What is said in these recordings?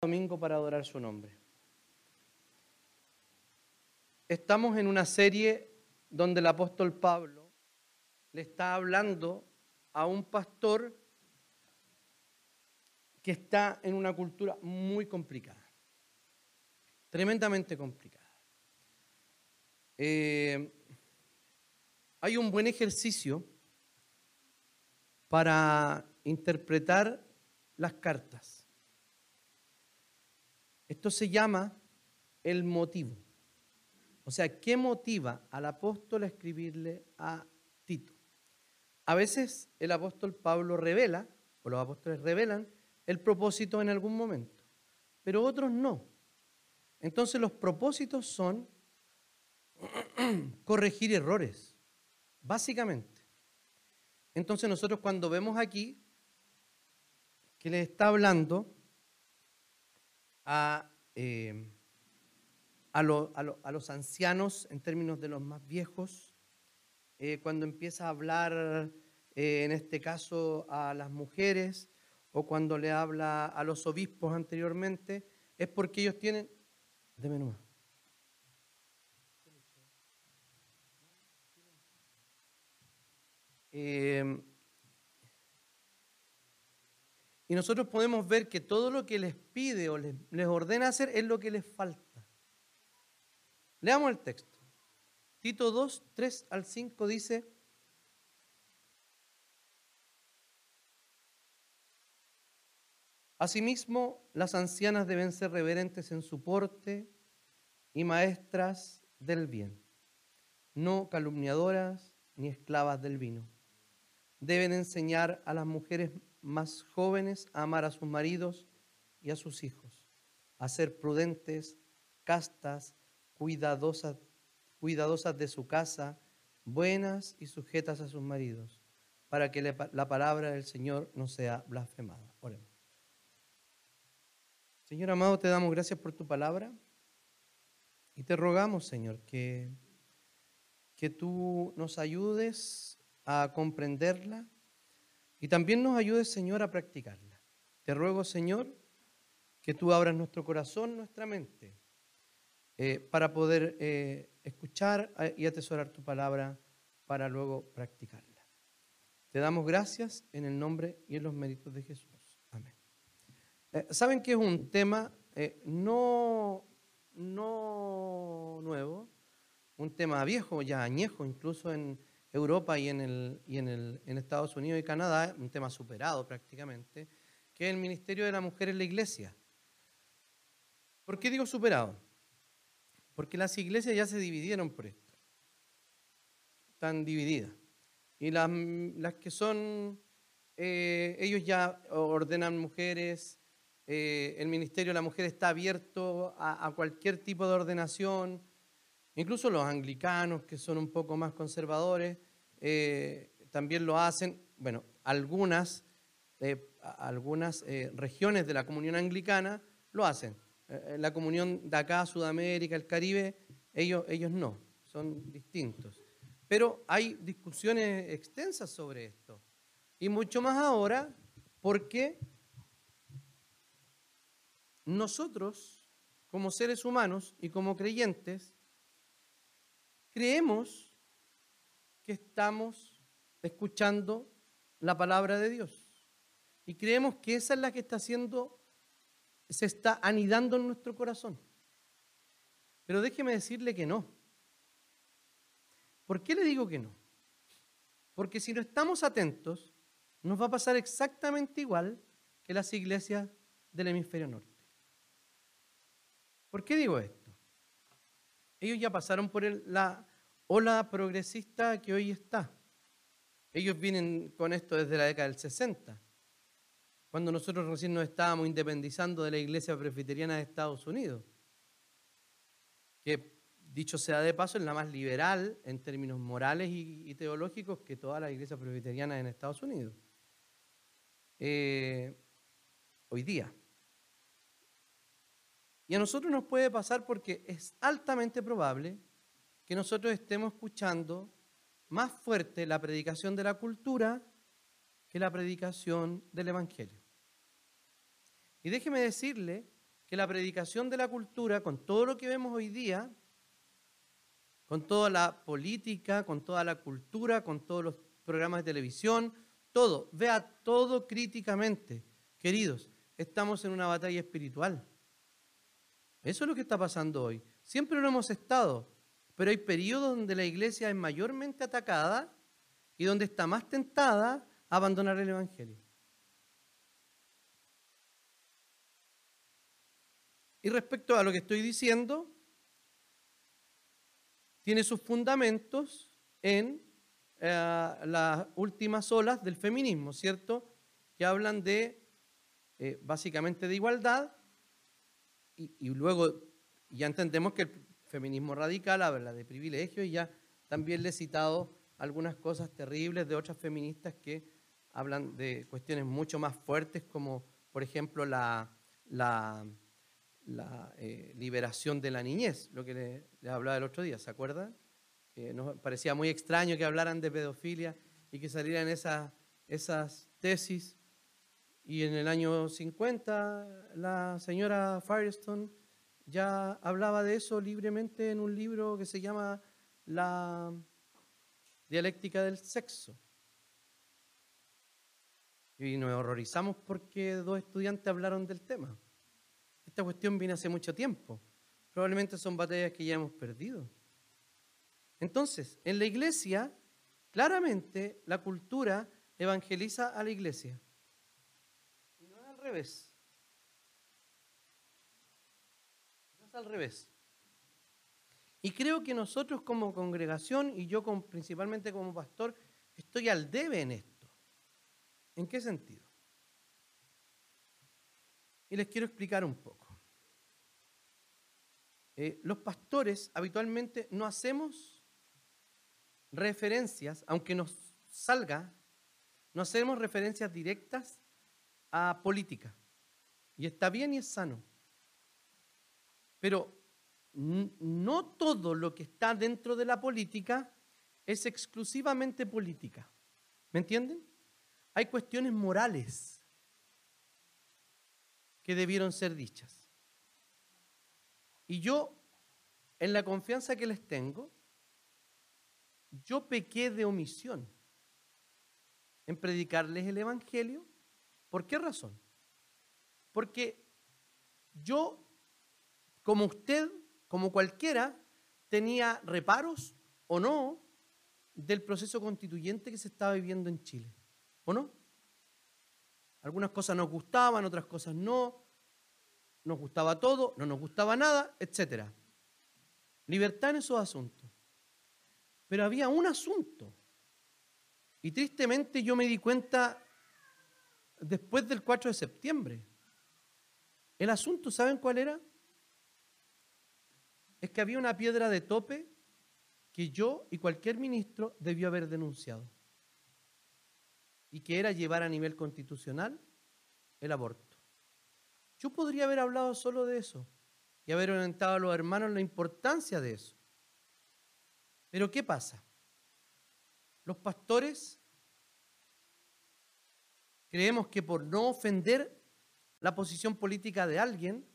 domingo para adorar su nombre. Estamos en una serie donde el apóstol Pablo le está hablando a un pastor que está en una cultura muy complicada, tremendamente complicada. Eh, hay un buen ejercicio para interpretar las cartas. Esto se llama el motivo. O sea, ¿qué motiva al apóstol a escribirle a Tito? A veces el apóstol Pablo revela, o los apóstoles revelan, el propósito en algún momento, pero otros no. Entonces los propósitos son corregir errores, básicamente. Entonces nosotros cuando vemos aquí que le está hablando a, eh, a, los ancianos en términos de los más viejos, eh, cuando empieza a hablar eh, en este caso a las mujeres o cuando le habla a los obispos anteriormente, es porque ellos tienen... de menos. Y nosotros podemos ver que todo lo que les pide o les, ordena hacer es lo que les falta. Leamos el texto. Tito 2, 3 al 5 dice, Asimismo, las ancianas deben ser reverentes en su porte y maestras del bien, no calumniadoras ni esclavas del vino. Deben enseñar a las mujeres más jóvenes a amar a sus maridos y a sus hijos, a ser prudentes, castas, cuidadosas, cuidadosas de su casa, buenas y sujetas a sus maridos, para que la palabra del Señor no sea blasfemada. Oremos. Señor amado, te damos gracias por tu palabra y te rogamos, Señor, que, que tú nos ayudes a comprenderla y también nos ayudes, Señor, a practicarla. Te ruego, Señor, que tú abras nuestro corazón, nuestra mente, eh, para poder eh, escuchar eh, y atesorar tu palabra para luego practicarla. Te damos gracias en el nombre y en los méritos de Jesús. Amén. Saben que es un tema no, no nuevo, un tema viejo, ya añejo, incluso en, Europa y en, el, y en, el, en Estados Unidos y Canadá, un tema superado prácticamente, que es el ministerio de la mujer en la iglesia. ¿Por qué digo superado? Porque las iglesias ya se dividieron por esto. Están divididas. Y las, las que son, eh, ellos ya ordenan mujeres, eh, el ministerio de la mujer está abierto a, a cualquier tipo de ordenación, Incluso los anglicanos, que son un poco más conservadores, eh, también lo hacen. Bueno, algunas, eh, algunas eh, regiones de la comunión anglicana lo hacen. la comunión de acá, Sudamérica, el Caribe, ellos, ellos no, son distintos. Pero hay discusiones extensas sobre esto. Y mucho más ahora porque nosotros, como seres humanos y como creyentes, creemos que estamos escuchando la palabra de Dios. Y creemos que esa es la que está haciendo, se está anidando en nuestro corazón. Pero déjeme decirle que no. ¿Por qué le digo que no? Porque si no estamos atentos, nos va a pasar exactamente igual que las iglesias del hemisferio norte. ¿Por qué digo esto? Ellos ya pasaron por la ola progresista que hoy está. Ellos vienen con esto desde la década del 60, cuando nosotros recién nos estábamos independizando de la iglesia presbiteriana de Estados Unidos, que dicho sea de paso es la más liberal en términos morales y, teológicos que todas las iglesias presbiterianas en Estados Unidos. Eh, hoy día. Y a nosotros nos puede pasar porque es altamente probable que nosotros estemos escuchando más fuerte la predicación de la cultura que la predicación del Evangelio. Y déjeme decirle que la predicación de la cultura, con todo lo que vemos hoy día, con toda la política, con toda la cultura, con todos los programas de televisión, todo, vea todo críticamente. Queridos, estamos en una batalla espiritual. Eso es lo que está pasando hoy. Siempre lo hemos estado, pero hay periodos donde la iglesia es mayormente atacada y donde está más tentada a abandonar el Evangelio. Y respecto a lo que estoy diciendo, tiene sus fundamentos en eh, las últimas olas del feminismo, ¿cierto? Que hablan de, eh, básicamente, de igualdad y, y, luego ya entendemos que el feminismo radical habla de privilegio y ya también le he citado algunas cosas terribles de otras feministas que hablan de cuestiones mucho más fuertes como, por ejemplo, la, eh, liberación de la niñez, lo que les, hablaba el otro día, ¿se acuerdan? Nos parecía muy extraño que hablaran de pedofilia y que salieran esas, esas tesis. Y en el año 50 la señora Firestone ya hablaba de eso libremente en un libro que se llama La dialéctica del sexo. Y nos horrorizamos porque dos estudiantes hablaron del tema. Esta cuestión viene hace mucho tiempo. Probablemente son batallas que ya hemos perdido. Entonces, en la iglesia, claramente la cultura evangeliza a la iglesia. Y no es al revés. No es al revés. Y creo que nosotros como congregación y yo principalmente como pastor, estoy al debe en esto. ¿En qué sentido? Y les quiero explicar un poco. Eh, los pastores habitualmente no hacemos referencias, aunque nos salga, no hacemos referencias directas a política. Y está bien y es sano. Pero no todo lo que está dentro de la política es exclusivamente política. ¿Me entienden? Hay cuestiones morales que debieron ser dichas. Y yo, en la confianza que les tengo, yo pequé de omisión en predicarles el Evangelio. ¿Por qué razón? Porque yo, como usted, como cualquiera, tenía reparos o no del proceso constituyente que se estaba viviendo en Chile. ¿O no? Algunas cosas nos gustaban, otras cosas no nos gustaba todo, no nos gustaba nada, etc. Libertad en esos asuntos. Pero había un asunto. Y tristemente yo me di cuenta después del 4 de septiembre. El asunto, ¿saben cuál era? Es que había una piedra de tope que yo y cualquier ministro debió haber denunciado. Y que era llevar a nivel constitucional el aborto. Yo podría haber hablado solo de eso y haber orientado a los hermanos la importancia de eso. Pero ¿qué pasa? Los pastores creemos que por no ofender la posición política de alguien,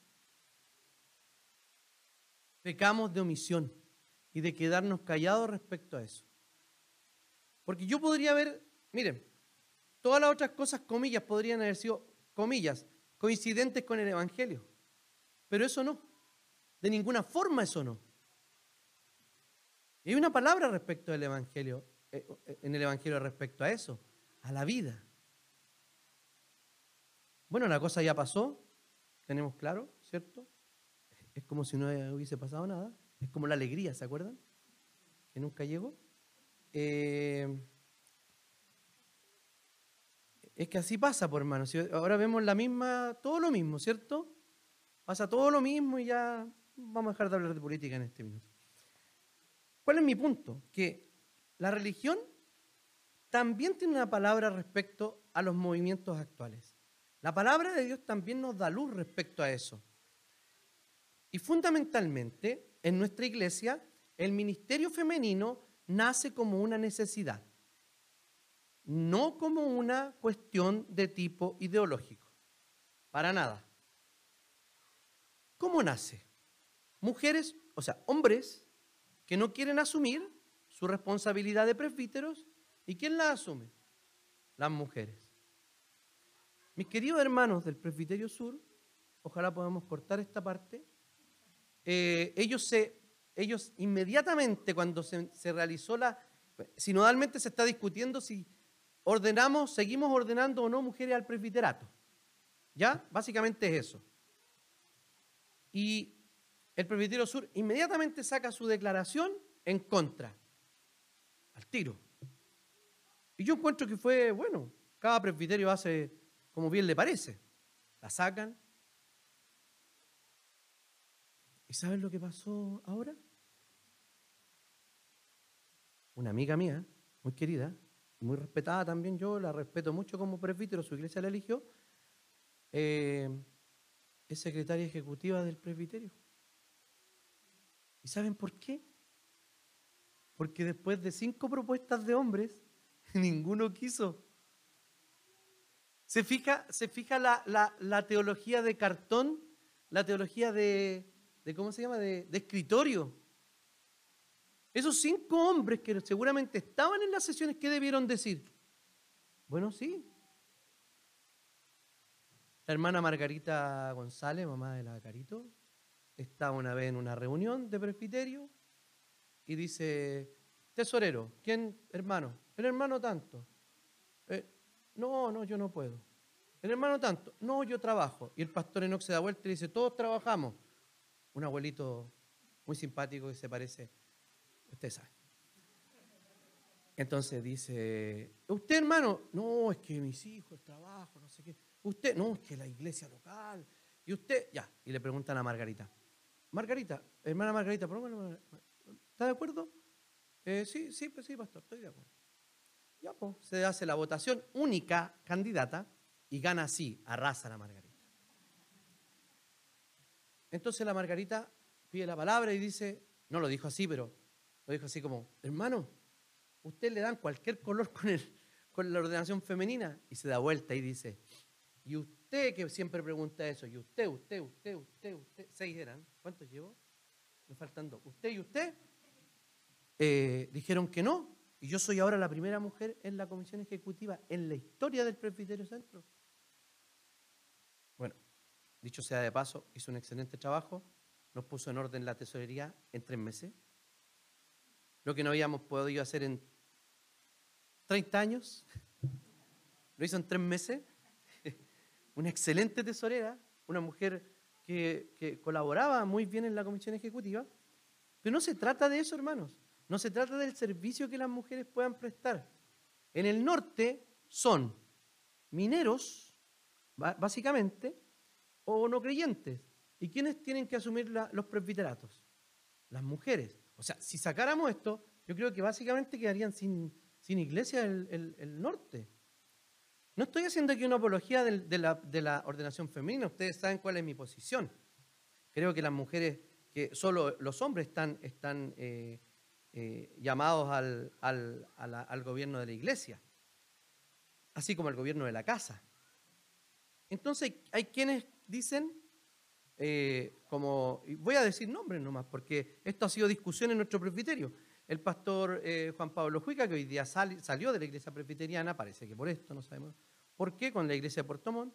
pecamos de omisión y de quedarnos callados respecto a eso. Porque yo podría haber, miren, todas las otras cosas, comillas, podrían haber sido, comillas, coincidentes con el Evangelio. Pero eso no. De ninguna forma eso no. Y hay una palabra respecto del Evangelio, eh, eh, en el Evangelio respecto a eso, a la vida. Bueno, la cosa ya pasó, tenemos claro, ¿cierto? Es como si no hubiese pasado nada. Es como la alegría, ¿se acuerdan? Que nunca llegó. Eh, es que así pasa, por hermano. ahora vemos la misma, todo lo mismo, ¿cierto? Pasa todo lo mismo y ya vamos a dejar de hablar de política en este minuto. ¿Cuál es mi punto? Que la religión también tiene una palabra respecto a los movimientos actuales. La palabra de Dios también nos da luz respecto a eso. Y fundamentalmente, en nuestra iglesia, el ministerio femenino nace como una necesidad no como una cuestión de tipo ideológico, para nada. ¿Cómo nace? Mujeres, o sea, hombres que no quieren asumir su responsabilidad de presbíteros. ¿Y quién la asume? Las mujeres. Mis queridos hermanos del Presbiterio Sur, ojalá podamos cortar esta parte, eh, ellos, se, ellos inmediatamente cuando se, se realizó la... Sinodalmente se está discutiendo si ordenamos, seguimos ordenando o no mujeres al presbiterato. ¿Ya? Básicamente es eso. Y el Presbiterio Sur inmediatamente saca su declaración en contra, al tiro. Y yo encuentro que fue, bueno, cada presbiterio hace como bien le parece. La sacan. ¿Y saben lo que pasó ahora? Una amiga mía, muy querida, muy respetada también, yo la respeto mucho como presbítero, su iglesia la eligió, eh, es secretaria ejecutiva del presbiterio. ¿Y saben por qué? Porque después de cinco propuestas de hombres, ninguno quiso. Se fija, se fija la, teología de cartón, la teología de, ¿cómo se llama? De, de, escritorio. Esos cinco hombres que seguramente estaban en las sesiones, ¿qué debieron decir? Bueno, sí. La hermana Margarita González, mamá de la Carito, estaba una vez en una reunión de presbiterio y dice, tesorero, ¿quién hermano? El hermano tanto. Eh, no, no, yo no puedo. El hermano tanto. No, yo trabajo. Y el pastor Enoch se da vuelta y dice, todos trabajamos. Un abuelito muy simpático que se parece, usted sabe. Entonces dice, usted hermano, no, es que mis hijos, trabajo, no sé qué. Usted, no, es que la iglesia local. Y usted, ya. Y le preguntan a Margarita, Margarita, hermana Margarita, ¿está de acuerdo? Eh, sí, sí, pues sí, pastor, estoy de acuerdo. Ya, pues, se hace la votación única candidata y gana así, arrasa la Margarita. Entonces la Margarita pide la palabra y dice, no lo dijo así, pero lo dijo así como, hermano, usted le dan cualquier color con, la ordenación femenina y se da vuelta y dice, y usted que siempre pregunta eso, y usted, usted, usted, usted, usted, seis eran, ¿cuántos llevo? Me faltan dos. Usted y usted eh, dijeron que no, y yo soy ahora la primera mujer en la comisión ejecutiva en la historia del Presbiterio Centro. Dicho sea de paso, hizo un excelente trabajo, nos puso en orden la tesorería en tres meses, lo que no habíamos podido hacer en 30 años, lo hizo en tres meses una excelente tesorera, una mujer que, colaboraba muy bien en la comisión ejecutiva. Pero no se trata de eso, hermanos. No se trata del servicio que las mujeres puedan prestar. En el norte son mineros, básicamente, o no creyentes. ¿Y quiénes tienen que asumir los presbiteratos? Las mujeres. O sea, si sacáramos esto, yo creo que básicamente quedarían sin, iglesia el norte. No estoy haciendo aquí una apología de, la, ordenación femenina, ustedes saben cuál es mi posición. Creo que las mujeres, que solo los hombres están, están eh, eh, llamados al, gobierno de la iglesia, así como al gobierno de la casa. Entonces hay quienes dicen, eh, como, voy a decir nombres nomás, porque esto ha sido discusión en nuestro presbiterio. El pastor eh, Juan Pablo Juica, que hoy día salió de la iglesia presbiteriana, parece que por esto, no sabemos por qué, con la iglesia de Puerto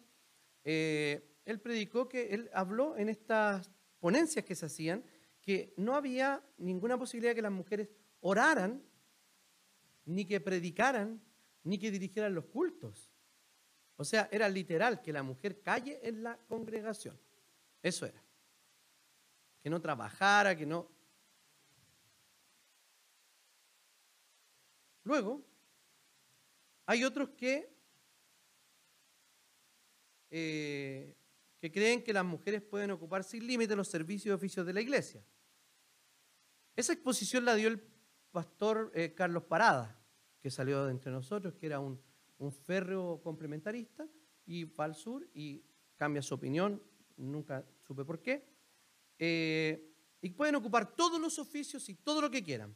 eh, él predicó que él habló en estas ponencias que se hacían que no había ninguna posibilidad de que las mujeres oraran, ni que predicaran, ni que dirigieran los cultos. O sea, era literal que la mujer calle en la congregación. Eso era. Que no trabajara, que no Luego, hay otros que, eh, que creen que las mujeres pueden ocupar sin límite los servicios y oficios de la iglesia. Esa exposición la dio el pastor eh, Carlos Parada, que salió de entre nosotros, que era un, férreo complementarista, y va al sur y cambia su opinión, nunca supe por qué. Eh, y pueden ocupar todos los oficios y todo lo que quieran.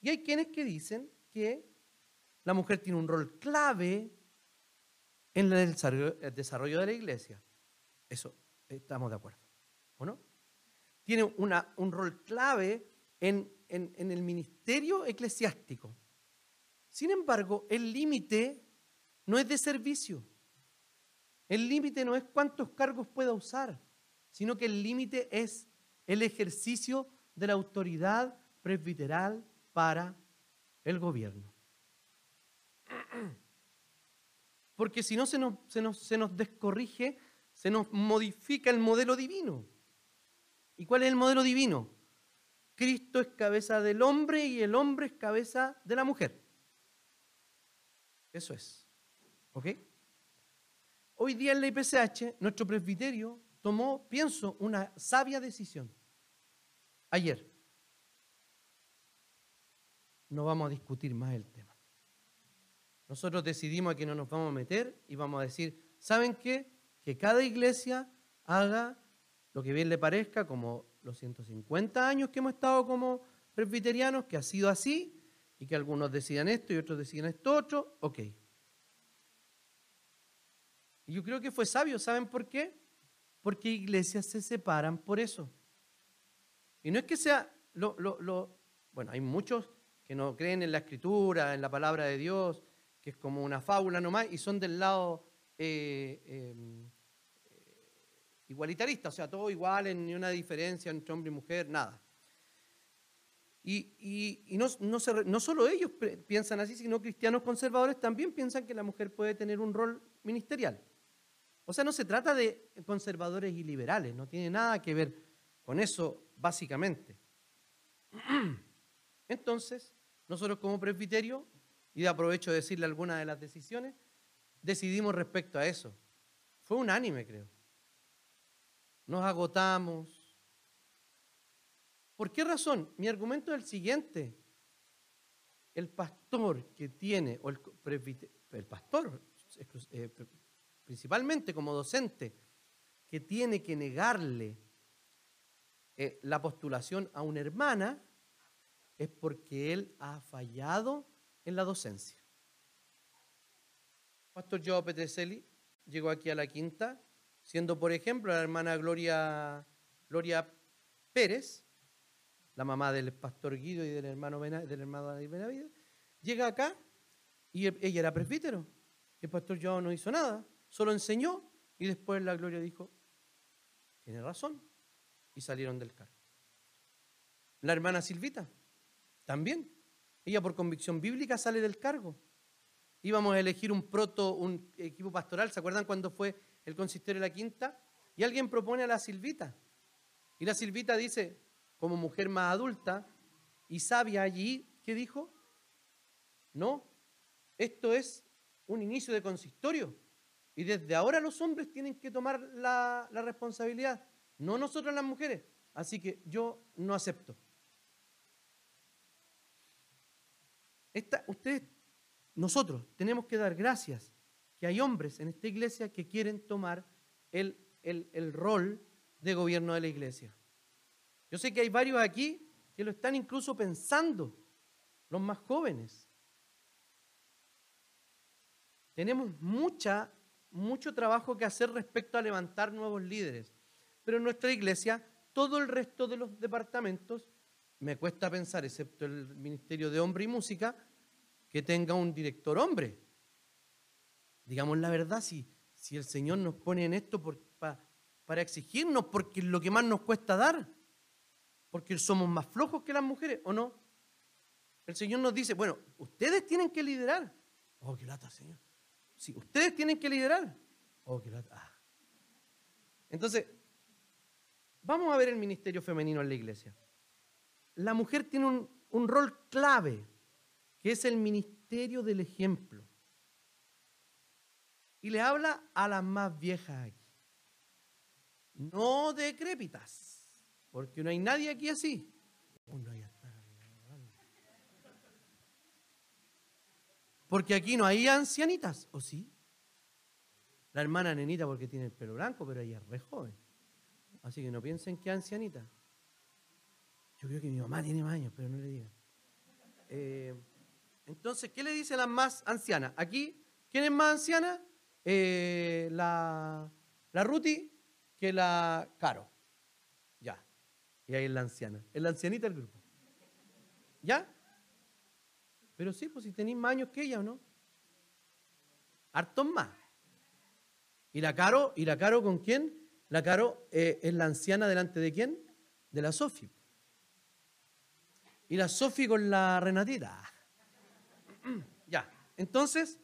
Y hay quienes que dicen que la mujer tiene un rol clave en el desarrollo de la iglesia. Eso, estamos de acuerdo. ¿o no? Tiene una, un rol clave en, en el ministerio eclesiástico. Sin embargo, el límite no es de servicio. El límite no es cuántos cargos pueda usar, sino que el límite es el ejercicio de la autoridad presbiteral para el gobierno. Porque si no se nos, se nos, se nos descorrige, se nos modifica el modelo divino. ¿Y cuál es el modelo divino? Cristo es cabeza del hombre y el hombre es cabeza de la mujer. Eso es. ¿Ok? Hoy día en la IPCH, nuestro presbiterio tomó, pienso, una sabia decisión. Ayer. No vamos a discutir más el tema. Nosotros decidimos a que no nos vamos a meter y vamos a decir, ¿saben qué? Que cada iglesia haga lo que bien le parezca, como los 150 años que hemos estado como presbiterianos, que ha sido así, y que algunos decidan esto y otros decidan esto otro, ok. Yo creo que fue sabio, ¿saben por qué? Porque iglesias se separan por eso. Y no es que sea lo, bueno, hay muchos que no creen en la escritura, en la palabra de Dios, que es como una fábula nomás, y son del lado eh, em, igualitarista, o sea, todo igual, ni una diferencia entre hombre y mujer, nada. Y, no, no, solo ellos piensan así, sino cristianos conservadores también piensan que la mujer puede tener un rol ministerial. O sea, no se trata de conservadores y liberales, no tiene nada que ver con eso básicamente. Entonces, nosotros como presbiterio, y aprovecho de decirle algunas de las decisiones, decidimos respecto a eso. Fue unánime, creo. Nos agotamos. ¿Por qué razón? Mi argumento es el siguiente. El pastor que tiene, o el, el pastor, eh, principalmente como docente, que tiene que negarle eh, la postulación a una hermana, es porque él ha fallado en la docencia. Pastor Joe Petrelli llegó aquí a la quinta, siendo por ejemplo la hermana Gloria, Gloria Pérez, la mamá del pastor Guido y del hermano, del hermano Benavides, llega acá y ella era presbítero. El pastor Joe no hizo nada solo enseñó y después la gloria dijo, tiene razón, y salieron del cargo. La hermana Silvita, también, ella por convicción bíblica sale del cargo. Íbamos a elegir un proto, un equipo pastoral, ¿se acuerdan cuando fue el consistorio de la quinta? Y alguien propone a la Silvita. Y la Silvita dice, como mujer más adulta y sabia allí, ¿qué dijo? No, esto es un inicio de consistorio. Y desde ahora los hombres tienen que tomar la, responsabilidad, no nosotros las mujeres. Así que yo no acepto. ustedes, nosotros tenemos que dar gracias que hay hombres en esta iglesia que quieren tomar el, el rol de gobierno de la iglesia. Yo sé que hay varios aquí que lo están incluso pensando, los más jóvenes. Tenemos mucha mucho trabajo que hacer respecto a levantar nuevos líderes. Pero en nuestra iglesia, todo el resto de los departamentos, me cuesta pensar, excepto el Ministerio de Hombre y Música, que tenga un director hombre. Digamos la verdad, si, si el Señor nos pone en esto para exigirnos, porque es lo que más nos cuesta dar, porque somos más flojos que las mujeres, ¿o no? El Señor nos dice, bueno, ustedes tienen que liderar. Oh, qué lata, Señor. Si ustedes tienen que liderar. Oh, ah. Entonces, vamos a ver el ministerio femenino en la iglesia. La mujer tiene un, un rol clave, que es el ministerio del ejemplo. Y le habla a las más viejas aquí. No decrépitas, porque no hay nadie aquí así. Porque aquí no hay ancianitas, ¿o sí? La hermana nenita porque tiene el pelo blanco, pero ella es re joven. Así que no piensen que ancianita. Yo creo que mi mamá tiene más años, pero no le digan. Eh, entonces, ¿qué le dice a las más ancianas? Aquí, ¿quién es más anciana? Eh, la, la Ruti que la Caro. Y ahí es la anciana. Es la ancianita del grupo. ¿Ya? Pero sí, pues si tenéis más años que ella, ¿o no? Hartos más. ¿Y la Caro? ¿Y la Caro con quién? La Caro eh, es la anciana delante de quién? De la Sofi. Y la Sofi con la Renatita. ya. Entonces,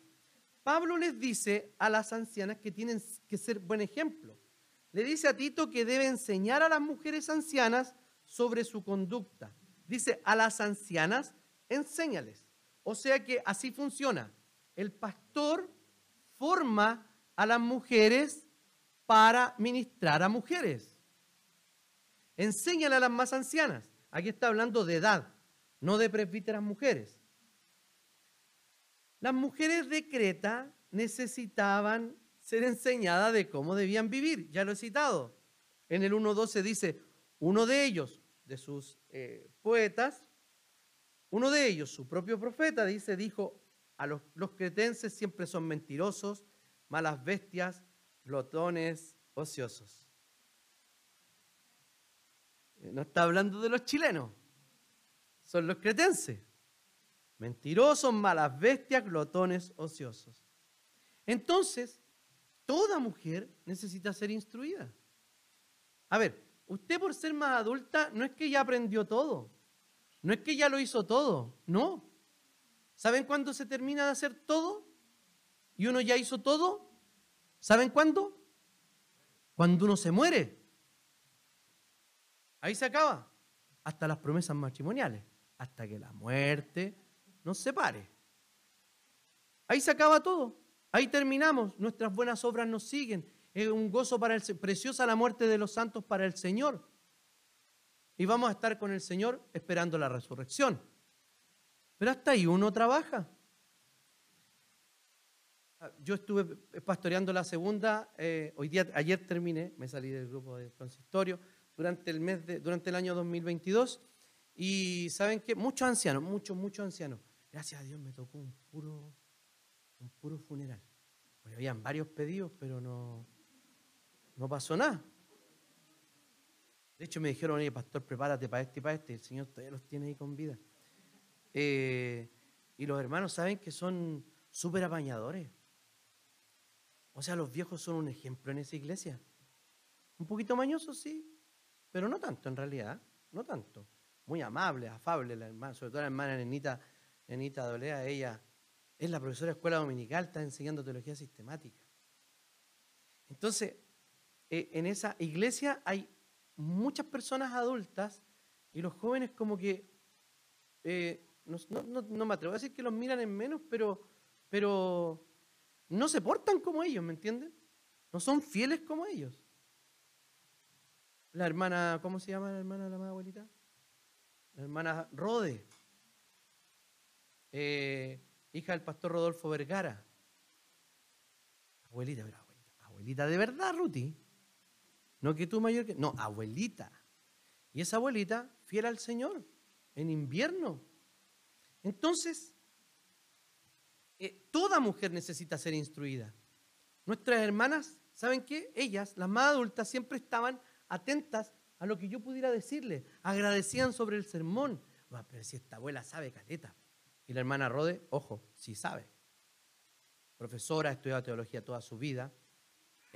Pablo les dice a las ancianas que tienen que ser buen ejemplo. Le dice a Tito que debe enseñar a las mujeres ancianas sobre su conducta. Dice, a las ancianas, enséñales. O sea que así funciona. El pastor forma a las mujeres para ministrar a mujeres. Enséñale a las más ancianas. Aquí está hablando de edad, no de presbíteras mujeres. Las mujeres de Creta necesitaban ser enseñadas de cómo debían vivir. Ya lo he citado. En el 1.12 dice, uno de ellos, de sus eh, poetas, uno de ellos, su propio profeta, dice, dijo, a los, los cretenses siempre son mentirosos, malas bestias, glotones, ociosos. Eh, no está hablando de los chilenos, son los cretenses. Mentirosos, malas bestias, glotones, ociosos. Entonces, toda mujer necesita ser instruida. A ver, usted por ser más adulta no es que ya aprendió todo, no es que ya lo hizo todo, no. ¿Saben cuándo se termina de hacer todo? Y uno ya hizo todo. ¿Saben cuándo? Cuando uno se muere. Ahí se acaba. Hasta las promesas matrimoniales. Hasta que la muerte nos separe. Ahí se acaba todo. Ahí terminamos. Nuestras buenas obras nos siguen. Es un gozo para el preciosa la muerte de los santos para el Señor. Y vamos a estar con el Señor esperando la resurrección. Pero hasta ahí uno trabaja. Yo estuve pastoreando la segunda, eh, hoy día, ayer terminé, me salí del grupo de consistorio durante el mes de, durante el año 2022 y saben que muchos ancianos, muchos, muchos ancianos. Gracias a Dios me tocó un puro, un puro funeral. Porque habían varios pedidos, pero no, no pasó nada. De hecho, me dijeron, oye, pastor, prepárate para este y para este. El Señor todavía los tiene ahí con vida. Eh, y los hermanos saben que son súper apañadores. O sea, los viejos son un ejemplo en esa iglesia. Un poquito mañosos, sí, pero no tanto en realidad, no tanto. Muy amable, afable la hermana, sobre todo la hermana Nenita, Nenita Dolea, ella es la profesora de escuela dominical, está enseñando teología sistemática. Entonces, eh, en esa iglesia hay muchas personas adultas y los jóvenes como que, eh, no, me atrevo a decir que los miran en menos, pero, pero no se portan como ellos, ¿me entienden? No son fieles como ellos. La hermana, ¿cómo se llama la hermana de la más abuelita? La hermana Rode, eh, hija del pastor Rodolfo Vergara. Abuelita, pero abuelita, abuelita de verdad, Ruti. No que tú mayor que. No, abuelita. Y esa abuelita, fiel al Señor, en invierno. Entonces, eh, toda mujer necesita ser instruida. Nuestras hermanas, ¿saben qué? Ellas, las más adultas, siempre estaban atentas a lo que yo pudiera decirle. Agradecían sobre el sermón. pero si esta abuela sabe caleta. Y la hermana Rode, ojo, sí sabe. Profesora, ha estudiado teología toda su vida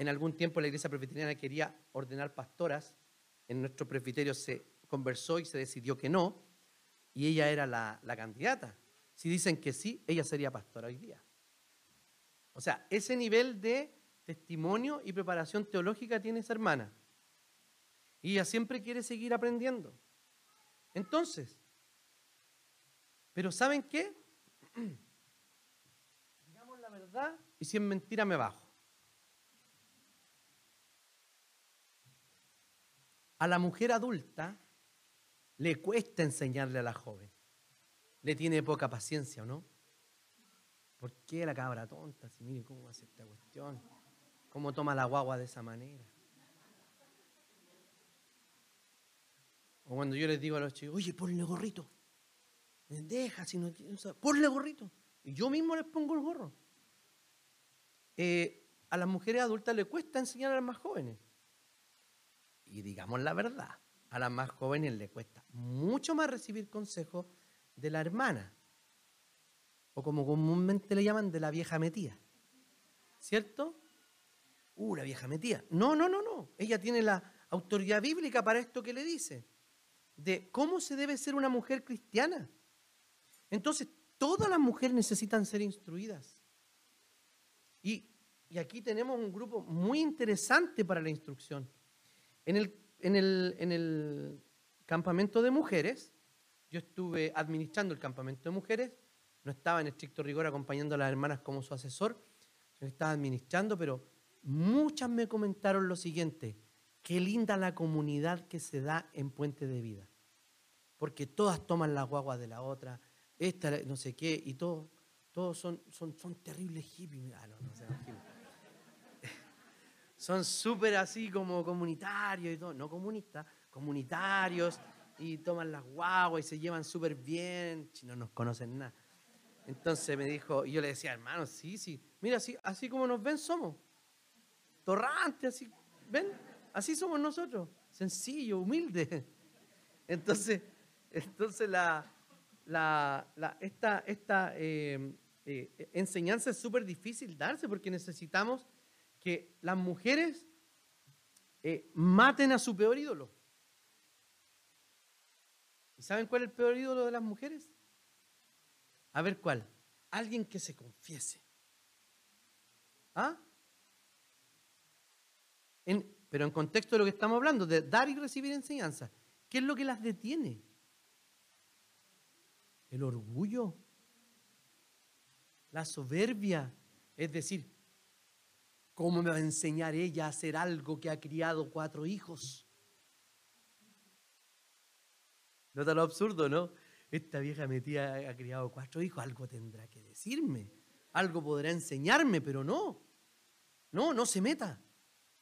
en algún tiempo la iglesia presbiteriana quería ordenar pastoras. En nuestro presbiterio se conversó y se decidió que no. Y ella era la, candidata. Si dicen que sí, ella sería pastora hoy día. O sea, ese nivel de testimonio y preparación teológica tiene esa hermana. Y ella siempre quiere seguir aprendiendo. Entonces, pero ¿saben qué? Digamos la verdad y si es mentira me bajo. A la mujer adulta le cuesta enseñarle a la joven. Le tiene poca paciencia, ¿o no? ¿Por qué la cabra tonta? Si miren cómo hace esta cuestión. Cómo toma la guagua de esa manera. O cuando yo les digo a los chicos, oye, ponle gorrito. Deja, si no ponle gorrito. Y yo mismo les pongo el gorro. Eh, a las mujeres adultas le cuesta enseñar a las más jóvenes y digamos la verdad, A las más jóvenes le cuesta mucho más recibir consejos de la hermana, o como comúnmente le llaman, de la vieja metía. ¿Cierto? Uh, la vieja metía. No, no, no, no. Ella tiene la autoridad bíblica para esto que le dice, de cómo se debe ser una mujer cristiana. Entonces, todas las mujeres necesitan ser instruidas. Y, y aquí tenemos un grupo muy interesante para la instrucción. En el, en el, en el campamento de mujeres, yo estuve administrando el campamento de mujeres, no estaba en estricto rigor acompañando a las hermanas como su asesor, yo estaba administrando, pero muchas me comentaron lo siguiente, qué linda la comunidad que se da en Puente de Vida, porque todas toman la guagua de la otra, esta no sé qué, y todos, todos son, son, son terribles hippies, ah, no, no, son súper así como comunitarios y todo, no comunistas, comunitarios, y toman las guaguas y se llevan súper bien, no nos conocen nada. Entonces me dijo, y yo le decía, hermano, sí, sí, mira, así, así como nos ven somos, torrantes, así, ven, así somos nosotros, sencillo, humilde. Entonces, entonces la, la, esta, esta eh, eh, enseñanza es súper difícil darse porque necesitamos que las mujeres eh, maten a su peor ídolo. ¿Y saben cuál es el peor ídolo de las mujeres? A ver cuál. Alguien que se confiese. ¿Ah? pero en contexto de lo que estamos hablando, de dar y recibir enseñanza, ¿qué es lo que las detiene? El orgullo, la soberbia, es decir, ¿cómo me va a enseñar ella a hacer algo que ha criado cuatro hijos? No tan absurdo, ¿no? Esta vieja metida ha criado cuatro hijos, algo tendrá que decirme, algo podrá enseñarme, pero no. No, no se meta.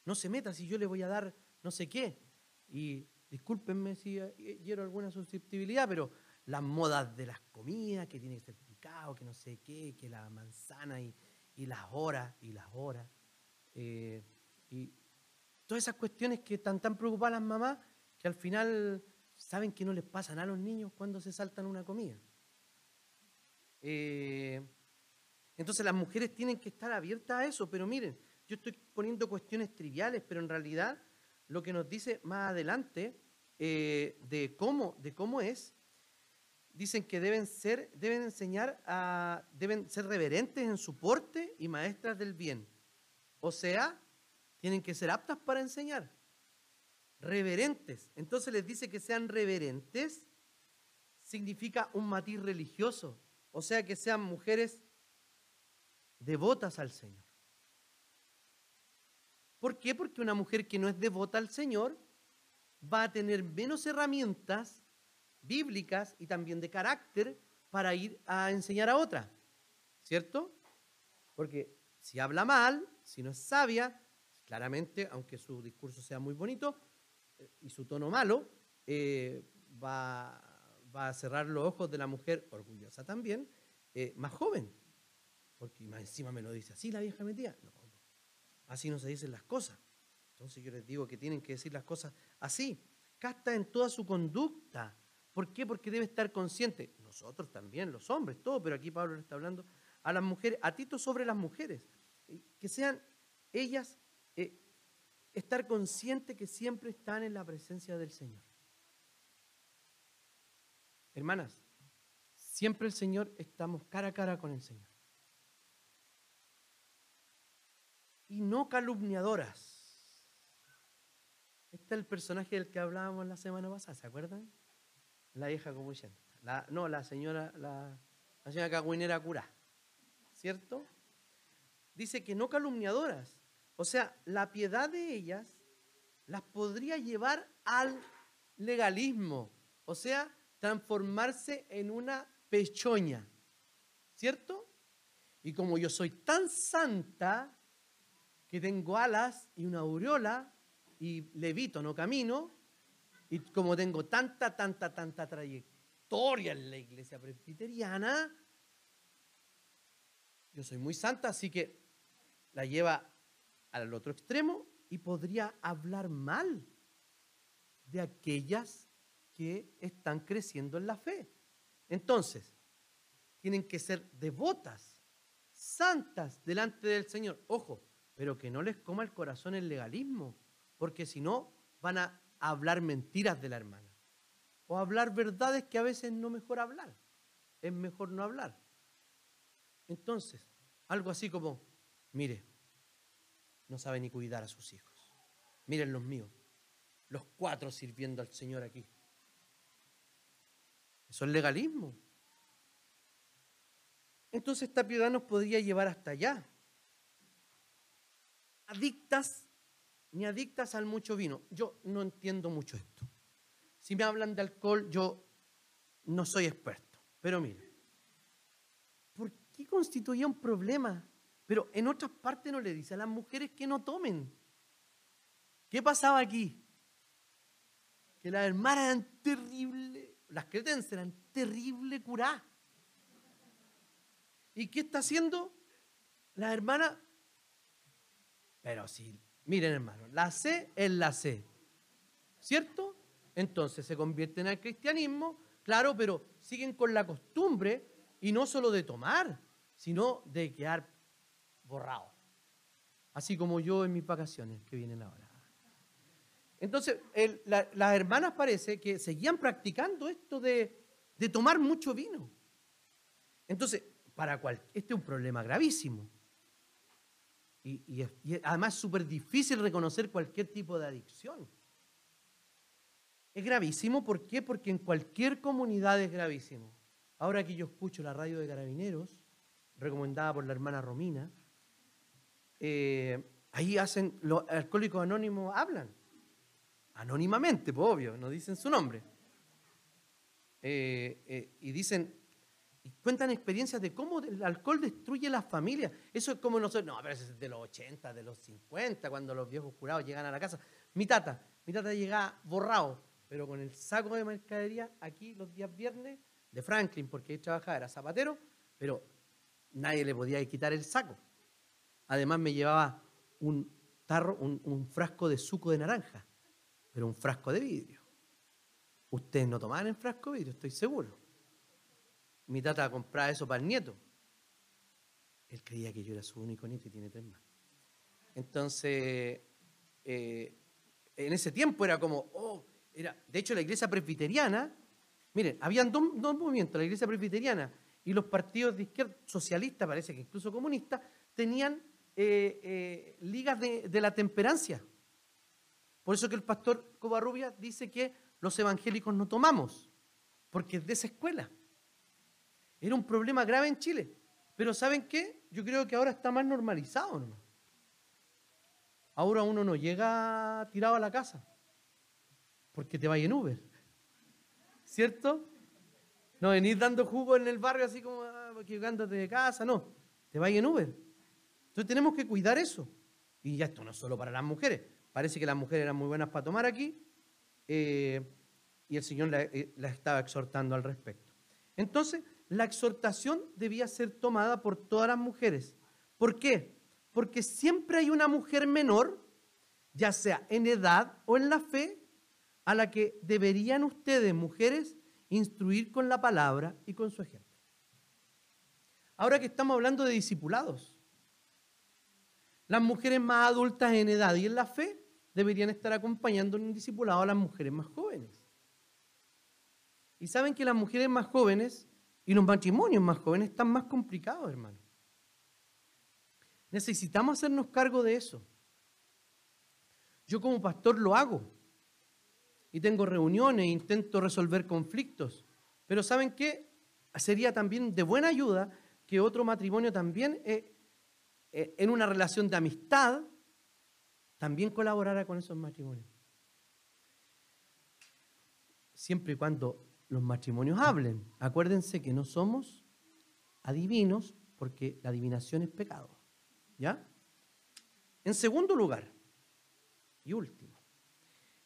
No se meta si yo le voy a dar no sé qué. Y discúlpenme si quiero alguna susceptibilidad, pero las modas de las comidas, que tiene que ser picado, que no sé qué, que la manzana y, las horas, y las horas. Eh, y todas esas cuestiones que están tan preocupadas las mamás, que al final saben que no les pasan a los niños cuando se saltan una comida. Eh, entonces las mujeres tienen que estar abiertas a eso, pero miren, yo estoy poniendo cuestiones triviales, pero en realidad lo que nos dice más adelante eh, de, cómo, de cómo es, dicen que deben ser, deben enseñar a, deben ser reverentes en su porte y maestras del bien. O sea, tienen que ser aptas para enseñar. Reverentes. Entonces les dice que sean reverentes, significa un matiz religioso. O sea, que sean mujeres devotas al Señor. ¿Por qué? Porque una mujer que no es devota al Señor va a tener menos herramientas bíblicas y también de carácter para ir a enseñar a otra. ¿Cierto? Porque si habla mal, si no es sabia, claramente, aunque su discurso sea muy bonito eh, y su tono malo, eh, va, a cerrar los ojos de la mujer orgullosa también, eh, más joven. Porque más encima me lo dice así la vieja metida. No, Así no se dicen las cosas. Entonces yo les digo que tienen que decir las cosas así. Casta en toda su conducta. ¿Por qué? Porque debe estar consciente. Nosotros también, los hombres, todo, pero aquí Pablo le está hablando a las mujeres, a Tito sobre las mujeres. Que sean ellas eh, estar conscientes que siempre están en la presencia del Señor. Hermanas, siempre el Señor estamos cara a cara con el Señor. y no calumniadoras. Este es el personaje del que hablábamos la semana pasada, ¿se acuerdan? La hija como la No, la señora, la, la señora cagüinera cura. ¿Cierto? Dice que no calumniadoras. O sea, la piedad de ellas las podría llevar al legalismo. O sea, transformarse en una pechoña. ¿Cierto? Y como yo soy tan santa, que tengo alas y una aureola y levito, no camino, y como tengo tanta, tanta, tanta trayectoria en la iglesia presbiteriana, yo soy muy santa, así que la lleva al otro extremo y podría hablar mal de aquellas que están creciendo en la fe. Entonces, tienen que ser devotas, santas delante del Señor. Ojo, pero que no les coma el corazón el legalismo, porque si no van a hablar mentiras de la hermana o hablar verdades que a veces no mejor hablar, es mejor no hablar. Entonces, algo así como, mire, no sabe ni cuidar a sus hijos. Miren los míos, los cuatro sirviendo al Señor aquí. Eso es legalismo. Entonces esta piedad nos podría llevar hasta allá. Adictas, ni adictas al mucho vino. Yo no entiendo mucho esto. Si me hablan de alcohol, yo no soy experto. Pero mire, ¿por qué constituía un problema? Pero en otras partes no le dice a las mujeres que no tomen. ¿Qué pasaba aquí? Que las hermanas eran terribles, las cretenses eran terrible curá. ¿Y qué está haciendo la hermana? Pero sí, miren hermano, la C es la C, ¿cierto? Entonces se convierten al cristianismo, claro, pero siguen con la costumbre y no solo de tomar, sino de quedar borrado. Así como yo en mis vacaciones que vienen ahora. Entonces, las hermanas parece que seguían practicando esto de, tomar mucho vino. Entonces, para cual, este es un problema gravísimo. Y, además es súper difícil reconocer cualquier tipo de adicción. Es gravísimo, ¿por qué? Porque en cualquier comunidad es gravísimo. Ahora que yo escucho la radio de carabineros, recomendada por la hermana Romina, eh, ahí hacen, los alcohólicos anónimos hablan, anónimamente, pues obvio, no dicen su nombre. Eh, eh, y dicen, y cuentan experiencias de cómo el alcohol destruye las familias. Eso es como nosotros, no, pero eso es de los 80, de los 50, cuando los viejos curados llegan a la casa. Mi tata, mi tata llegaba borrado, pero con el saco de mercadería aquí los días viernes de Franklin, porque él trabajaba, era zapatero, pero nadie le podía quitar el saco. Además me llevaba un tarro, un, frasco de suco de naranja, pero un frasco de vidrio. Ustedes no tomaban en frasco de vidrio, estoy seguro. Mi tata compraba eso para el nieto. Él creía que yo era su único nieto y tiene tres más. Entonces, eh, en ese tiempo era como, oh, era, de hecho la iglesia presbiteriana, miren, habían dos, dos movimientos, la iglesia presbiteriana y los partidos de izquierda, socialistas, parece que incluso comunistas, tenían eh, eh, ligas de, la temperancia. Por eso que el pastor Covarrubia dice que los evangélicos no tomamos, porque es de esa escuela. Era un problema grave en Chile. Pero ¿saben qué? Yo creo que ahora está más normalizado. ¿no? Ahora uno no llega tirado a la casa, porque te vaya en Uber. ¿Cierto? No venís dando jugo en el barrio así como ah, de casa, no. Te vaya en Uber. Entonces tenemos que cuidar eso. Y ya esto no es solo para las mujeres. Parece que las mujeres eran muy buenas para tomar aquí eh, y el Señor eh, las estaba exhortando al respecto. Entonces, la exhortación debía ser tomada por todas las mujeres. ¿Por qué? Porque siempre hay una mujer menor, ya sea en edad o en la fe, a la que deberían ustedes, mujeres, instruir con la palabra y con su ejemplo. Ahora que estamos hablando de discipulados, las mujeres más adultas en edad y en la fe deberían estar acompañando en un discipulado a las mujeres más jóvenes. Y saben que las mujeres más jóvenes y los matrimonios más jóvenes están más complicados, hermano. Necesitamos hacernos cargo de eso. Yo como pastor lo hago. Y tengo reuniones, intento resolver conflictos. Pero ¿saben qué? Sería también de buena ayuda que otro matrimonio también eh, eh, en una relación de amistad, también colaborará con esos matrimonios. Siempre y cuando los matrimonios hablen. Acuérdense que no somos adivinos porque la adivinación es pecado. ¿Ya? En segundo lugar, y último,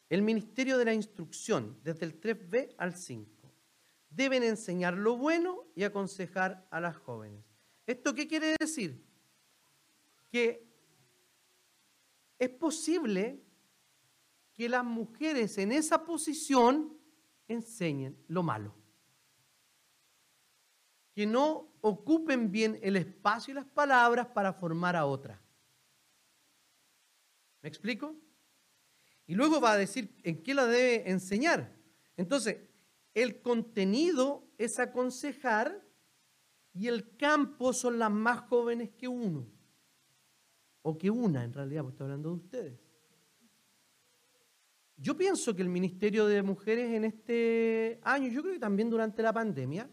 el ministerio de la instrucción, desde el 3b al 5, deben enseñar lo bueno y aconsejar a las jóvenes. ¿Esto qué quiere decir? que es posible que las mujeres en esa posición enseñen lo malo. Que no ocupen bien el espacio y las palabras para formar a otra. ¿Me explico? Y luego va a decir en qué la debe enseñar. Entonces, el contenido es aconsejar y el campo son las más jóvenes que uno. O que una, en realidad, porque estoy hablando de ustedes. Yo pienso que el Ministerio de Mujeres en este año, yo creo que también durante la pandemia,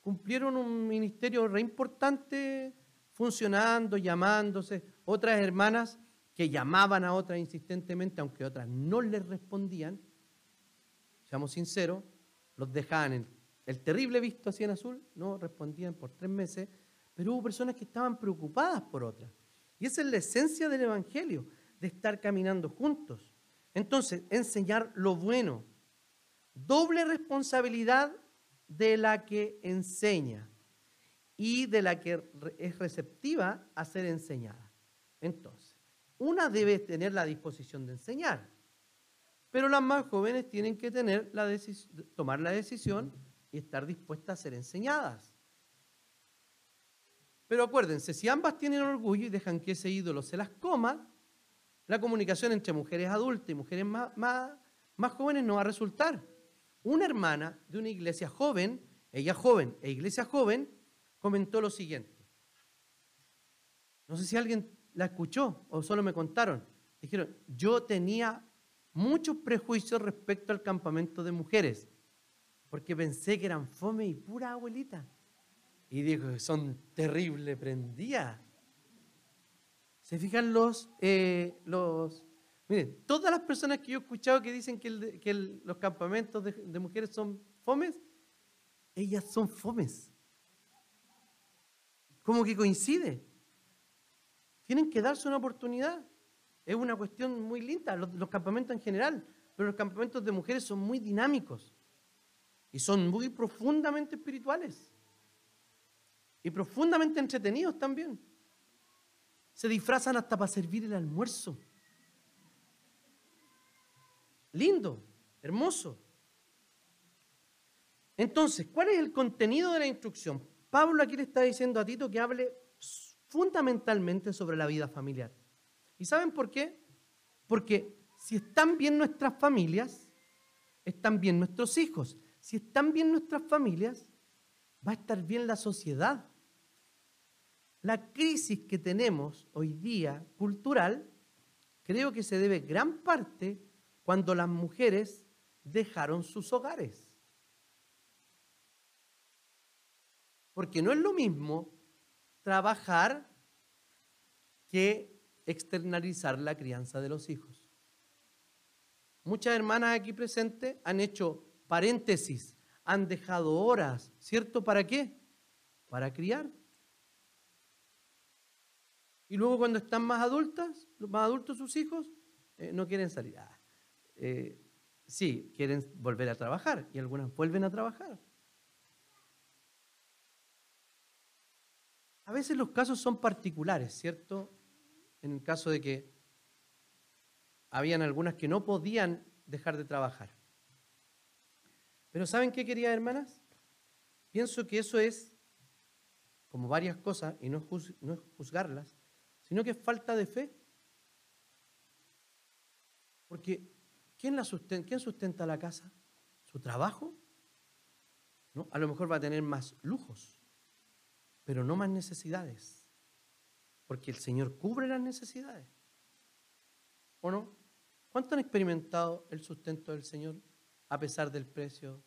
cumplieron un ministerio re importante funcionando, llamándose. Otras hermanas que llamaban a otras insistentemente, aunque otras no les respondían, seamos sinceros, los dejaban en el terrible visto así en azul, no respondían por tres meses, pero hubo personas que estaban preocupadas por otras. Y esa es la esencia del Evangelio, de estar caminando juntos. Entonces, enseñar lo bueno. Doble responsabilidad de la que enseña y de la que es receptiva a ser enseñada. Entonces, una debe tener la disposición de enseñar, pero las más jóvenes tienen que tener la tomar la decisión y estar dispuestas a ser enseñadas. Pero acuérdense, si ambas tienen orgullo y dejan que ese ídolo se las coma, la comunicación entre mujeres adultas y mujeres más, jóvenes no va a resultar. Una hermana de una iglesia joven, ella joven e iglesia joven, comentó lo siguiente. No sé si alguien la escuchó o solo me contaron. Dijeron, yo tenía muchos prejuicios respecto al campamento de mujeres, porque pensé que eran fome y pura abuelita. Y dijo, son terrible prendía. ¿Se fijan los, eh, los... Miren, todas las personas que yo he escuchado que dicen que, los campamentos de, mujeres son fomes, ellas son fomes. Como que coincide. Tienen que darse una oportunidad. Es una cuestión muy linda, los, campamentos en general, pero los campamentos de mujeres son muy dinámicos y son muy profundamente espirituales y profundamente entretenidos también. Se disfrazan hasta para servir el almuerzo. Lindo, hermoso. Entonces, ¿cuál es el contenido de la instrucción? Pablo aquí le está diciendo a Tito que hable fundamentalmente sobre la vida familiar. ¿Y saben por qué? Porque si están bien nuestras familias, están bien nuestros hijos. Si están bien nuestras familias, va a estar bien la sociedad. La crisis que tenemos hoy día cultural, creo que se debe gran parte cuando las mujeres dejaron sus hogares. Porque no es lo mismo trabajar que externalizar la crianza de los hijos. Muchas hermanas aquí presentes han hecho paréntesis, han dejado horas, ¿cierto? ¿Para qué? Para criar. Y luego cuando están más adultas, más adultos sus hijos, eh, no quieren salir. Ah, eh, sí, quieren volver a trabajar y algunas vuelven a trabajar. A veces los casos son particulares, ¿cierto? En el caso de que habían algunas que no podían dejar de trabajar. Pero ¿saben qué, queridas hermanas? Pienso que eso es, como varias cosas, y no es, juzgarlas, sino que es falta de fe. Porque ¿quién, la sustenta, ¿quién sustenta la casa? ¿Su trabajo? ¿No? A lo mejor va a tener más lujos pero no más necesidades, porque el Señor cubre las necesidades. ¿O no? ¿Cuánto han experimentado el sustento del Señor a pesar del precio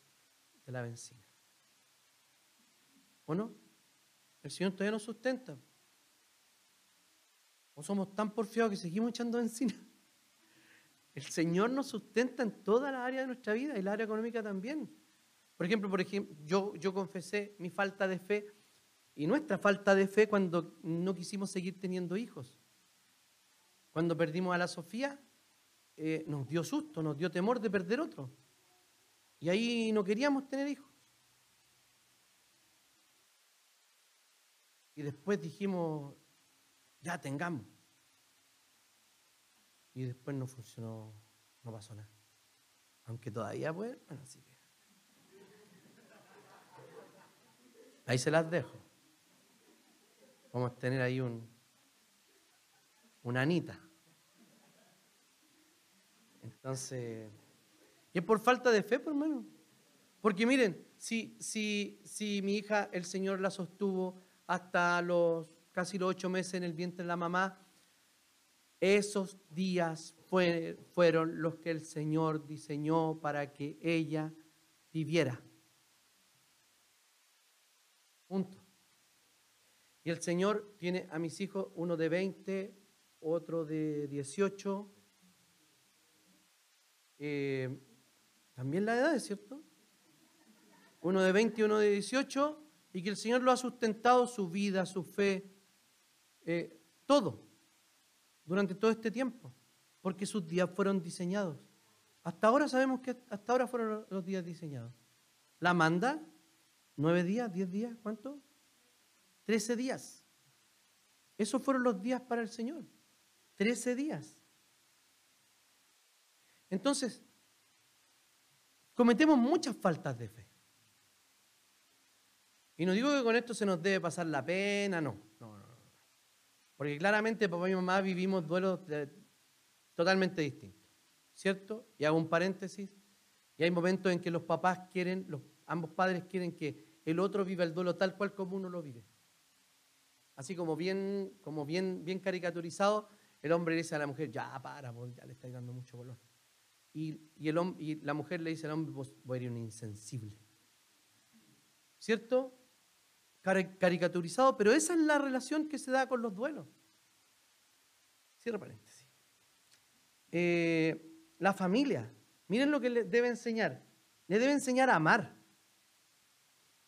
de la benzina? ¿O no? El Señor todavía nos sustenta. ¿O somos tan porfiados que seguimos echando benzina? El Señor nos sustenta en toda la área de nuestra vida y la área económica también. Por ejemplo, por ejemplo yo, yo confesé mi falta de fe y nuestra falta de fe cuando no quisimos seguir teniendo hijos. Cuando perdimos a la Sofía, eh, nos dio susto, nos dio temor de perder otro. Y ahí no queríamos tener hijos. Y después dijimos, ya tengamos. Y después no funcionó, no pasó nada. Aunque todavía, pues, bueno, así que. Ahí se las dejo. Vamos a tener ahí un, una anita. Entonces, y es por falta de fe, por pues, hermano. Porque miren, si, si, si mi hija, el Señor la sostuvo hasta los casi los ocho meses en el vientre de la mamá, esos días fueron los que el Señor diseñó para que ella viviera. Punto. Y el Señor tiene a mis hijos, uno de 20, otro de 18. Eh, también la edad, ¿es cierto? Uno de 20 y uno de 18. Y que el Señor lo ha sustentado su vida, su fe, eh, todo, durante todo este tiempo. Porque sus días fueron diseñados. Hasta ahora sabemos que hasta ahora fueron los días diseñados. La manda, nueve días, diez días, ¿cuánto? Trece días. Esos fueron los días para el Señor. Trece días. Entonces, cometemos muchas faltas de fe. Y no digo que con esto se nos debe pasar la pena, no. Porque claramente papá y mamá vivimos duelos totalmente distintos. ¿Cierto? Y hago un paréntesis. Y hay momentos en que los papás quieren, los, ambos padres quieren que el otro viva el duelo tal cual como uno lo vive. Así como bien, como bien, bien caricaturizado, el hombre le dice a la mujer, ya para, ya le está dando mucho color. Y, el, y la mujer le dice al hombre, vos, vos eres un insensible. ¿Cierto? Caricaturizado, pero esa es la relación que se da con los duelos. Cierra paréntesis. Eh, la familia, miren lo que le debe enseñar. Le debe enseñar a amar.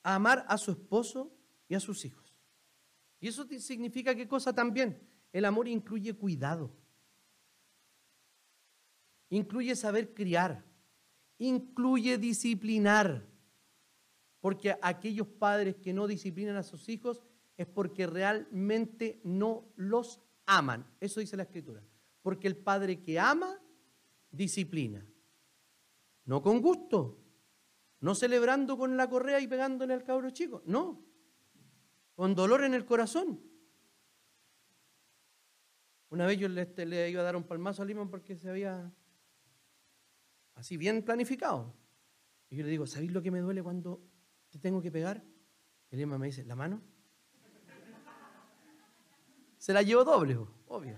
A amar a su esposo y a sus hijos. Y eso significa qué cosa también. El amor incluye cuidado. Incluye saber criar. Incluye disciplinar. Porque aquellos padres que no disciplinan a sus hijos es porque realmente no los aman. Eso dice la escritura. Porque el padre que ama, disciplina. No con gusto. No celebrando con la correa y pegándole al cabro chico. No. Con dolor en el corazón. Una vez yo le, le iba a dar un palmazo a Limón porque se había así bien planificado. Y yo le digo, ¿sabéis lo que me duele cuando ¿Te tengo que pegar? El me dice, ¿la mano? Se la llevo doble, obvio.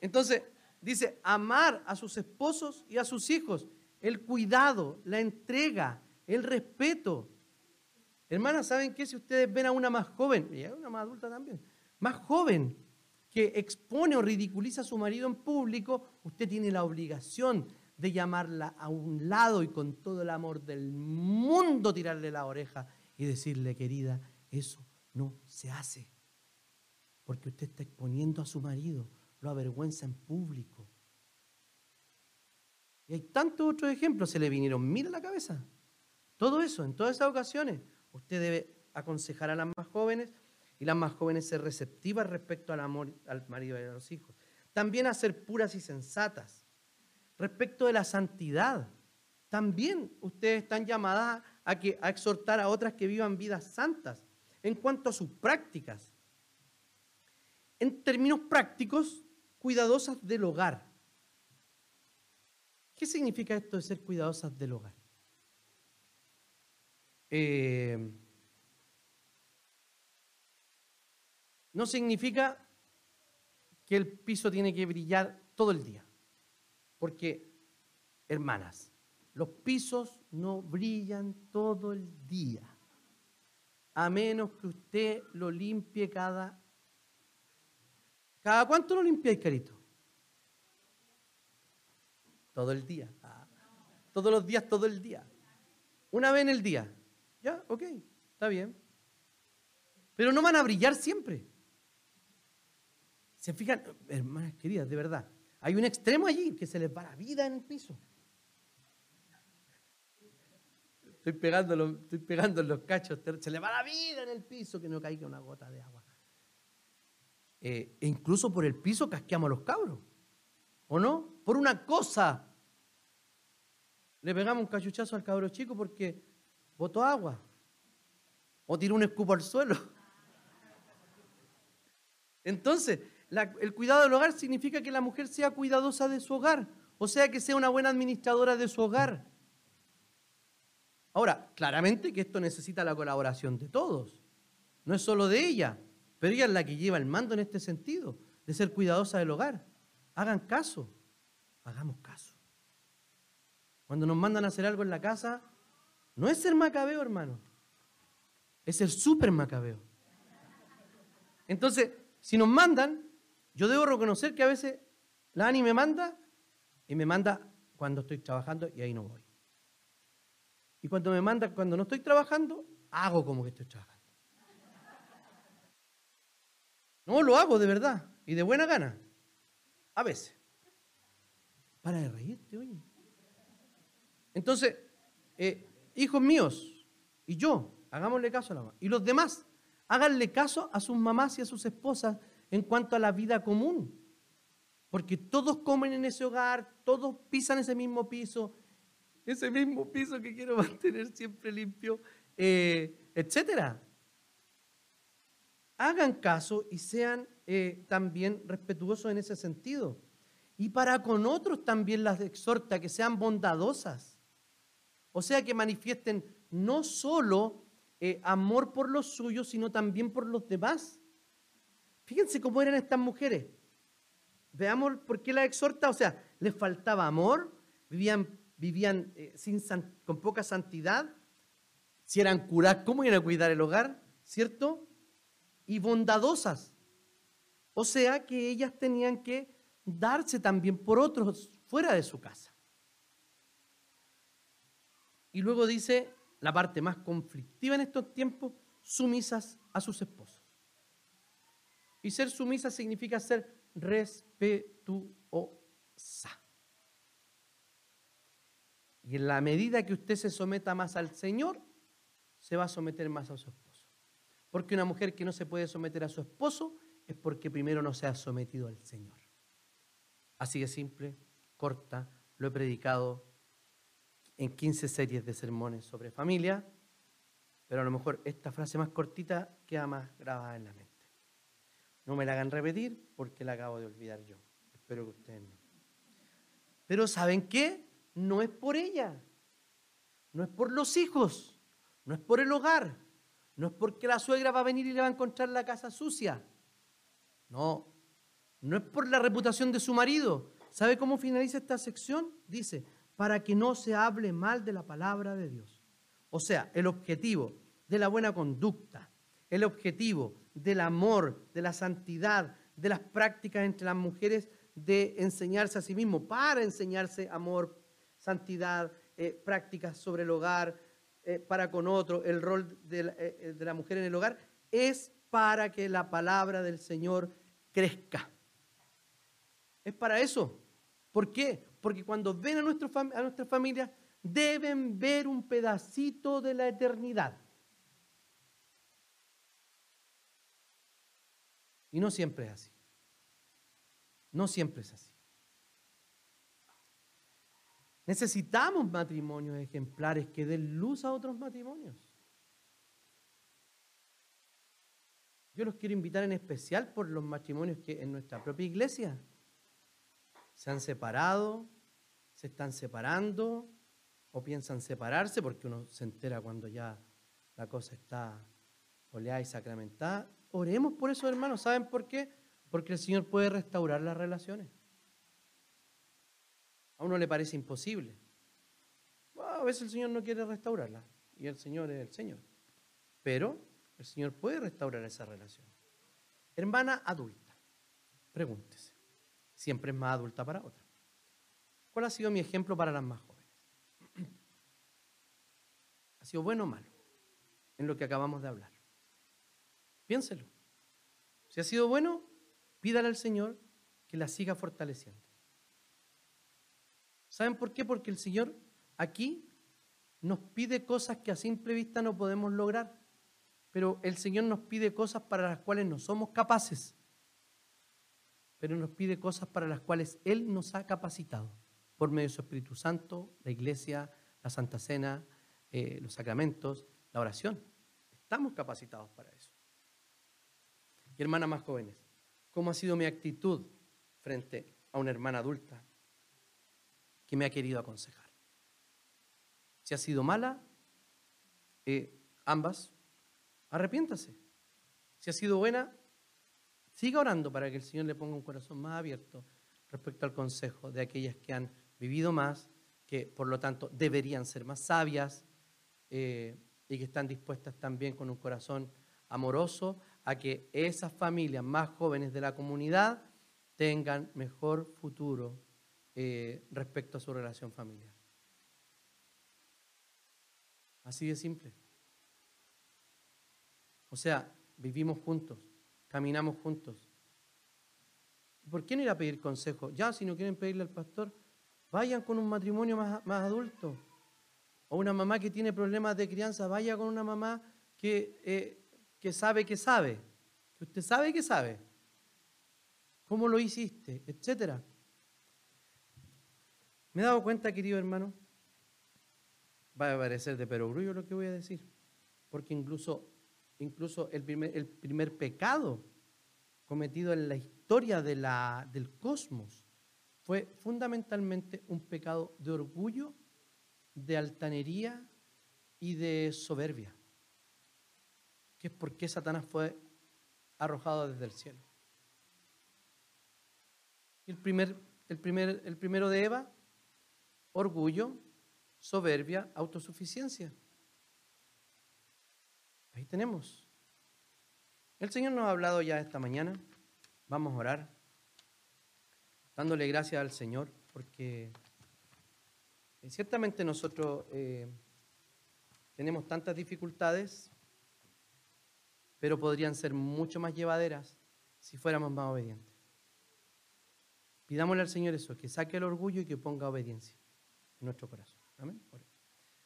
Entonces, dice, amar a sus esposos y a sus hijos, el cuidado, la entrega, el respeto. Hermanas, ¿saben qué? Si ustedes ven a una más joven, y a una más adulta también, más joven, que expone o ridiculiza a su marido en público, usted tiene la obligación de llamarla a un lado y con todo el amor del mundo tirarle la oreja y decirle, querida, eso no se hace. Porque usted está exponiendo a su marido, lo avergüenza en público. Y hay tantos otros ejemplos, se le vinieron mil a la cabeza. Todo eso, en todas esas ocasiones, usted debe aconsejar a las más jóvenes y las más jóvenes ser receptivas respecto al amor al marido y a los hijos. También a ser puras y sensatas respecto de la santidad. También ustedes están llamadas a, que, a exhortar a otras que vivan vidas santas en cuanto a sus prácticas. En términos prácticos, cuidadosas del hogar. ¿Qué significa esto de ser cuidadosas del hogar? Eh, no significa que el piso tiene que brillar todo el día. Porque, hermanas, los pisos no brillan todo el día, a menos que usted lo limpie cada... ¿Cada cuánto lo limpiáis, carito? Todo el día. Ah, todos los días, todo el día. Una vez en el día. Ya, ok, está bien. Pero no van a brillar siempre. ¿Se fijan? Hermanas queridas, de verdad. Hay un extremo allí que se les va la vida en el piso. Estoy pegando, estoy pegando los cachos, se le va la vida en el piso, que no caiga una gota de agua. Eh, e incluso por el piso casqueamos los cabros, ¿o no? por una cosa. Le pegamos un cachuchazo al cabro chico porque botó agua o tiró un escupo al suelo. Entonces, el cuidado del hogar significa que la mujer sea cuidadosa de su hogar, o sea, que sea una buena administradora de su hogar. Ahora, claramente que esto necesita la colaboración de todos, no es solo de ella, pero ella es la que lleva el mando en este sentido, de ser cuidadosa del hogar. Hagan caso, hagamos caso. Cuando nos mandan a hacer algo en la casa, no es ser macabeo, hermano, es ser súper macabeo. Entonces, si nos mandan, yo debo reconocer que a veces la Ani me manda y me manda cuando estoy trabajando y ahí no voy. Y cuando me manda cuando no estoy trabajando, hago como que estoy trabajando. No, lo hago de verdad y de buena gana. A veces. Para de reírte, oye. Entonces, eh, hijos míos y yo, hagámosle caso a la mamá. Y los demás, háganle caso a sus mamás y a sus esposas en cuanto a la vida común. Porque todos comen en ese hogar, todos pisan ese mismo piso, ese mismo piso que quiero mantener siempre limpio, eh, etcétera. Hagan caso y sean eh, también respetuosos en ese sentido. Y para con otros también las exhorta que sean bondadosas. O sea, que manifiesten no solo eh, amor por los suyos, sino también por los demás. Fíjense cómo eran estas mujeres. Veamos por qué la exhorta. O sea, les faltaba amor, vivían, vivían eh, sin, con poca santidad. Si eran curadas, ¿cómo iban a cuidar el hogar? ¿Cierto? Y bondadosas. O sea que ellas tenían que darse también por otros fuera de su casa. Y luego dice la parte más conflictiva en estos tiempos, sumisas a sus esposos. Y ser sumisa significa ser respetuosa. Y en la medida que usted se someta más al Señor, se va a someter más a su esposo. Porque una mujer que no se puede someter a su esposo es porque primero no se ha sometido al Señor. Así de simple, corta, lo he predicado en 15 series de sermones sobre familia, pero a lo mejor esta frase más cortita queda más grabada en la mente. No me la hagan repetir porque la acabo de olvidar yo. Espero que ustedes no. Pero ¿saben qué? No es por ella. No es por los hijos. No es por el hogar. No es porque la suegra va a venir y le va a encontrar la casa sucia. No. No es por la reputación de su marido. ¿Sabe cómo finaliza esta sección? Dice, para que no se hable mal de la palabra de Dios. O sea, el objetivo de la buena conducta, el objetivo del amor, de la santidad, de las prácticas entre las mujeres de enseñarse a sí mismo, para enseñarse amor, santidad, eh, prácticas sobre el hogar, eh, para con otro, el rol de la, eh, de la mujer en el hogar, es para que la palabra del Señor crezca. Es para eso. ¿Por qué? Porque cuando ven a, nuestro, a nuestra familia, deben ver un pedacito de la eternidad. Y no siempre es así. No siempre es así. Necesitamos matrimonios ejemplares que den luz a otros matrimonios. Yo los quiero invitar en especial por los matrimonios que en nuestra propia iglesia se han separado, se están separando o piensan separarse porque uno se entera cuando ya la cosa está oleada y sacramentada Oremos por eso, hermanos. ¿Saben por qué? Porque el Señor puede restaurar las relaciones. A uno le parece imposible. a veces el Señor no quiere restaurarla y el Señor es el Señor. Pero el Señor puede restaurar esa relación. Hermana adulta, pregúntese. Siempre es más adulta para otra. ¿Cuál ha sido mi ejemplo para las más jóvenes? ¿Ha sido bueno o malo en lo que acabamos de hablar? Piénselo. Si ha sido bueno, pídale al Señor que la siga fortaleciendo. ¿Saben por qué? Porque el Señor aquí nos pide cosas que a simple vista no podemos lograr, pero el Señor nos pide cosas para las cuales no somos capaces. pero nos pide cosas para las cuales Él nos ha capacitado por medio de su Espíritu Santo, la iglesia, la Santa Cena, eh, los sacramentos, la oración. Estamos capacitados para eso. Y hermanas más jóvenes, ¿cómo ha sido mi actitud frente a una hermana adulta que me ha querido aconsejar? Si ha sido mala, eh, ambas, arrepiéntase. Si ha sido buena, siga orando para que el Señor le ponga un corazón más abierto respecto al consejo de aquellas que han vivido más, que por lo tanto deberían ser más sabias eh, y que están dispuestas también con un corazón amoroso a que esas familias más jóvenes de la comunidad tengan mejor futuro eh, respecto a su relación familiar. Así de simple. O sea, vivimos juntos, caminamos juntos. ¿Por qué no ir a pedir consejo? Ya, si no quieren pedirle al pastor, vayan con un matrimonio más, más adulto. O una mamá que tiene problemas de crianza, vaya con una mamá que, eh, que sabe que sabe, que usted sabe que sabe. ¿Cómo lo hiciste? Etcétera. Me he dado cuenta, querido hermano, va a parecer de perogrullo lo que voy a decir, porque incluso, incluso el, primer, el primer pecado cometido en la historia de la, del cosmos fue fundamentalmente un pecado de orgullo, de altanería y de soberbia, que es porque Satanás fue arrojado desde el cielo. El, primer, el, primer, el primero de Eva, orgullo, soberbia, autosuficiencia. Ahí tenemos. El Señor nos ha hablado ya esta mañana. Vamos a orar, dándole gracias al Señor, porque eh, ciertamente nosotros eh, tenemos tantas dificultades, pero podrían ser mucho más llevaderas si fuéramos más obedientes. Pidámosle al Señor eso, que saque el orgullo y que ponga obediencia en nuestro corazón. Amén.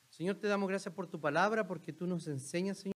Señor, te damos gracias por tu palabra, porque tú nos enseñas, Señor.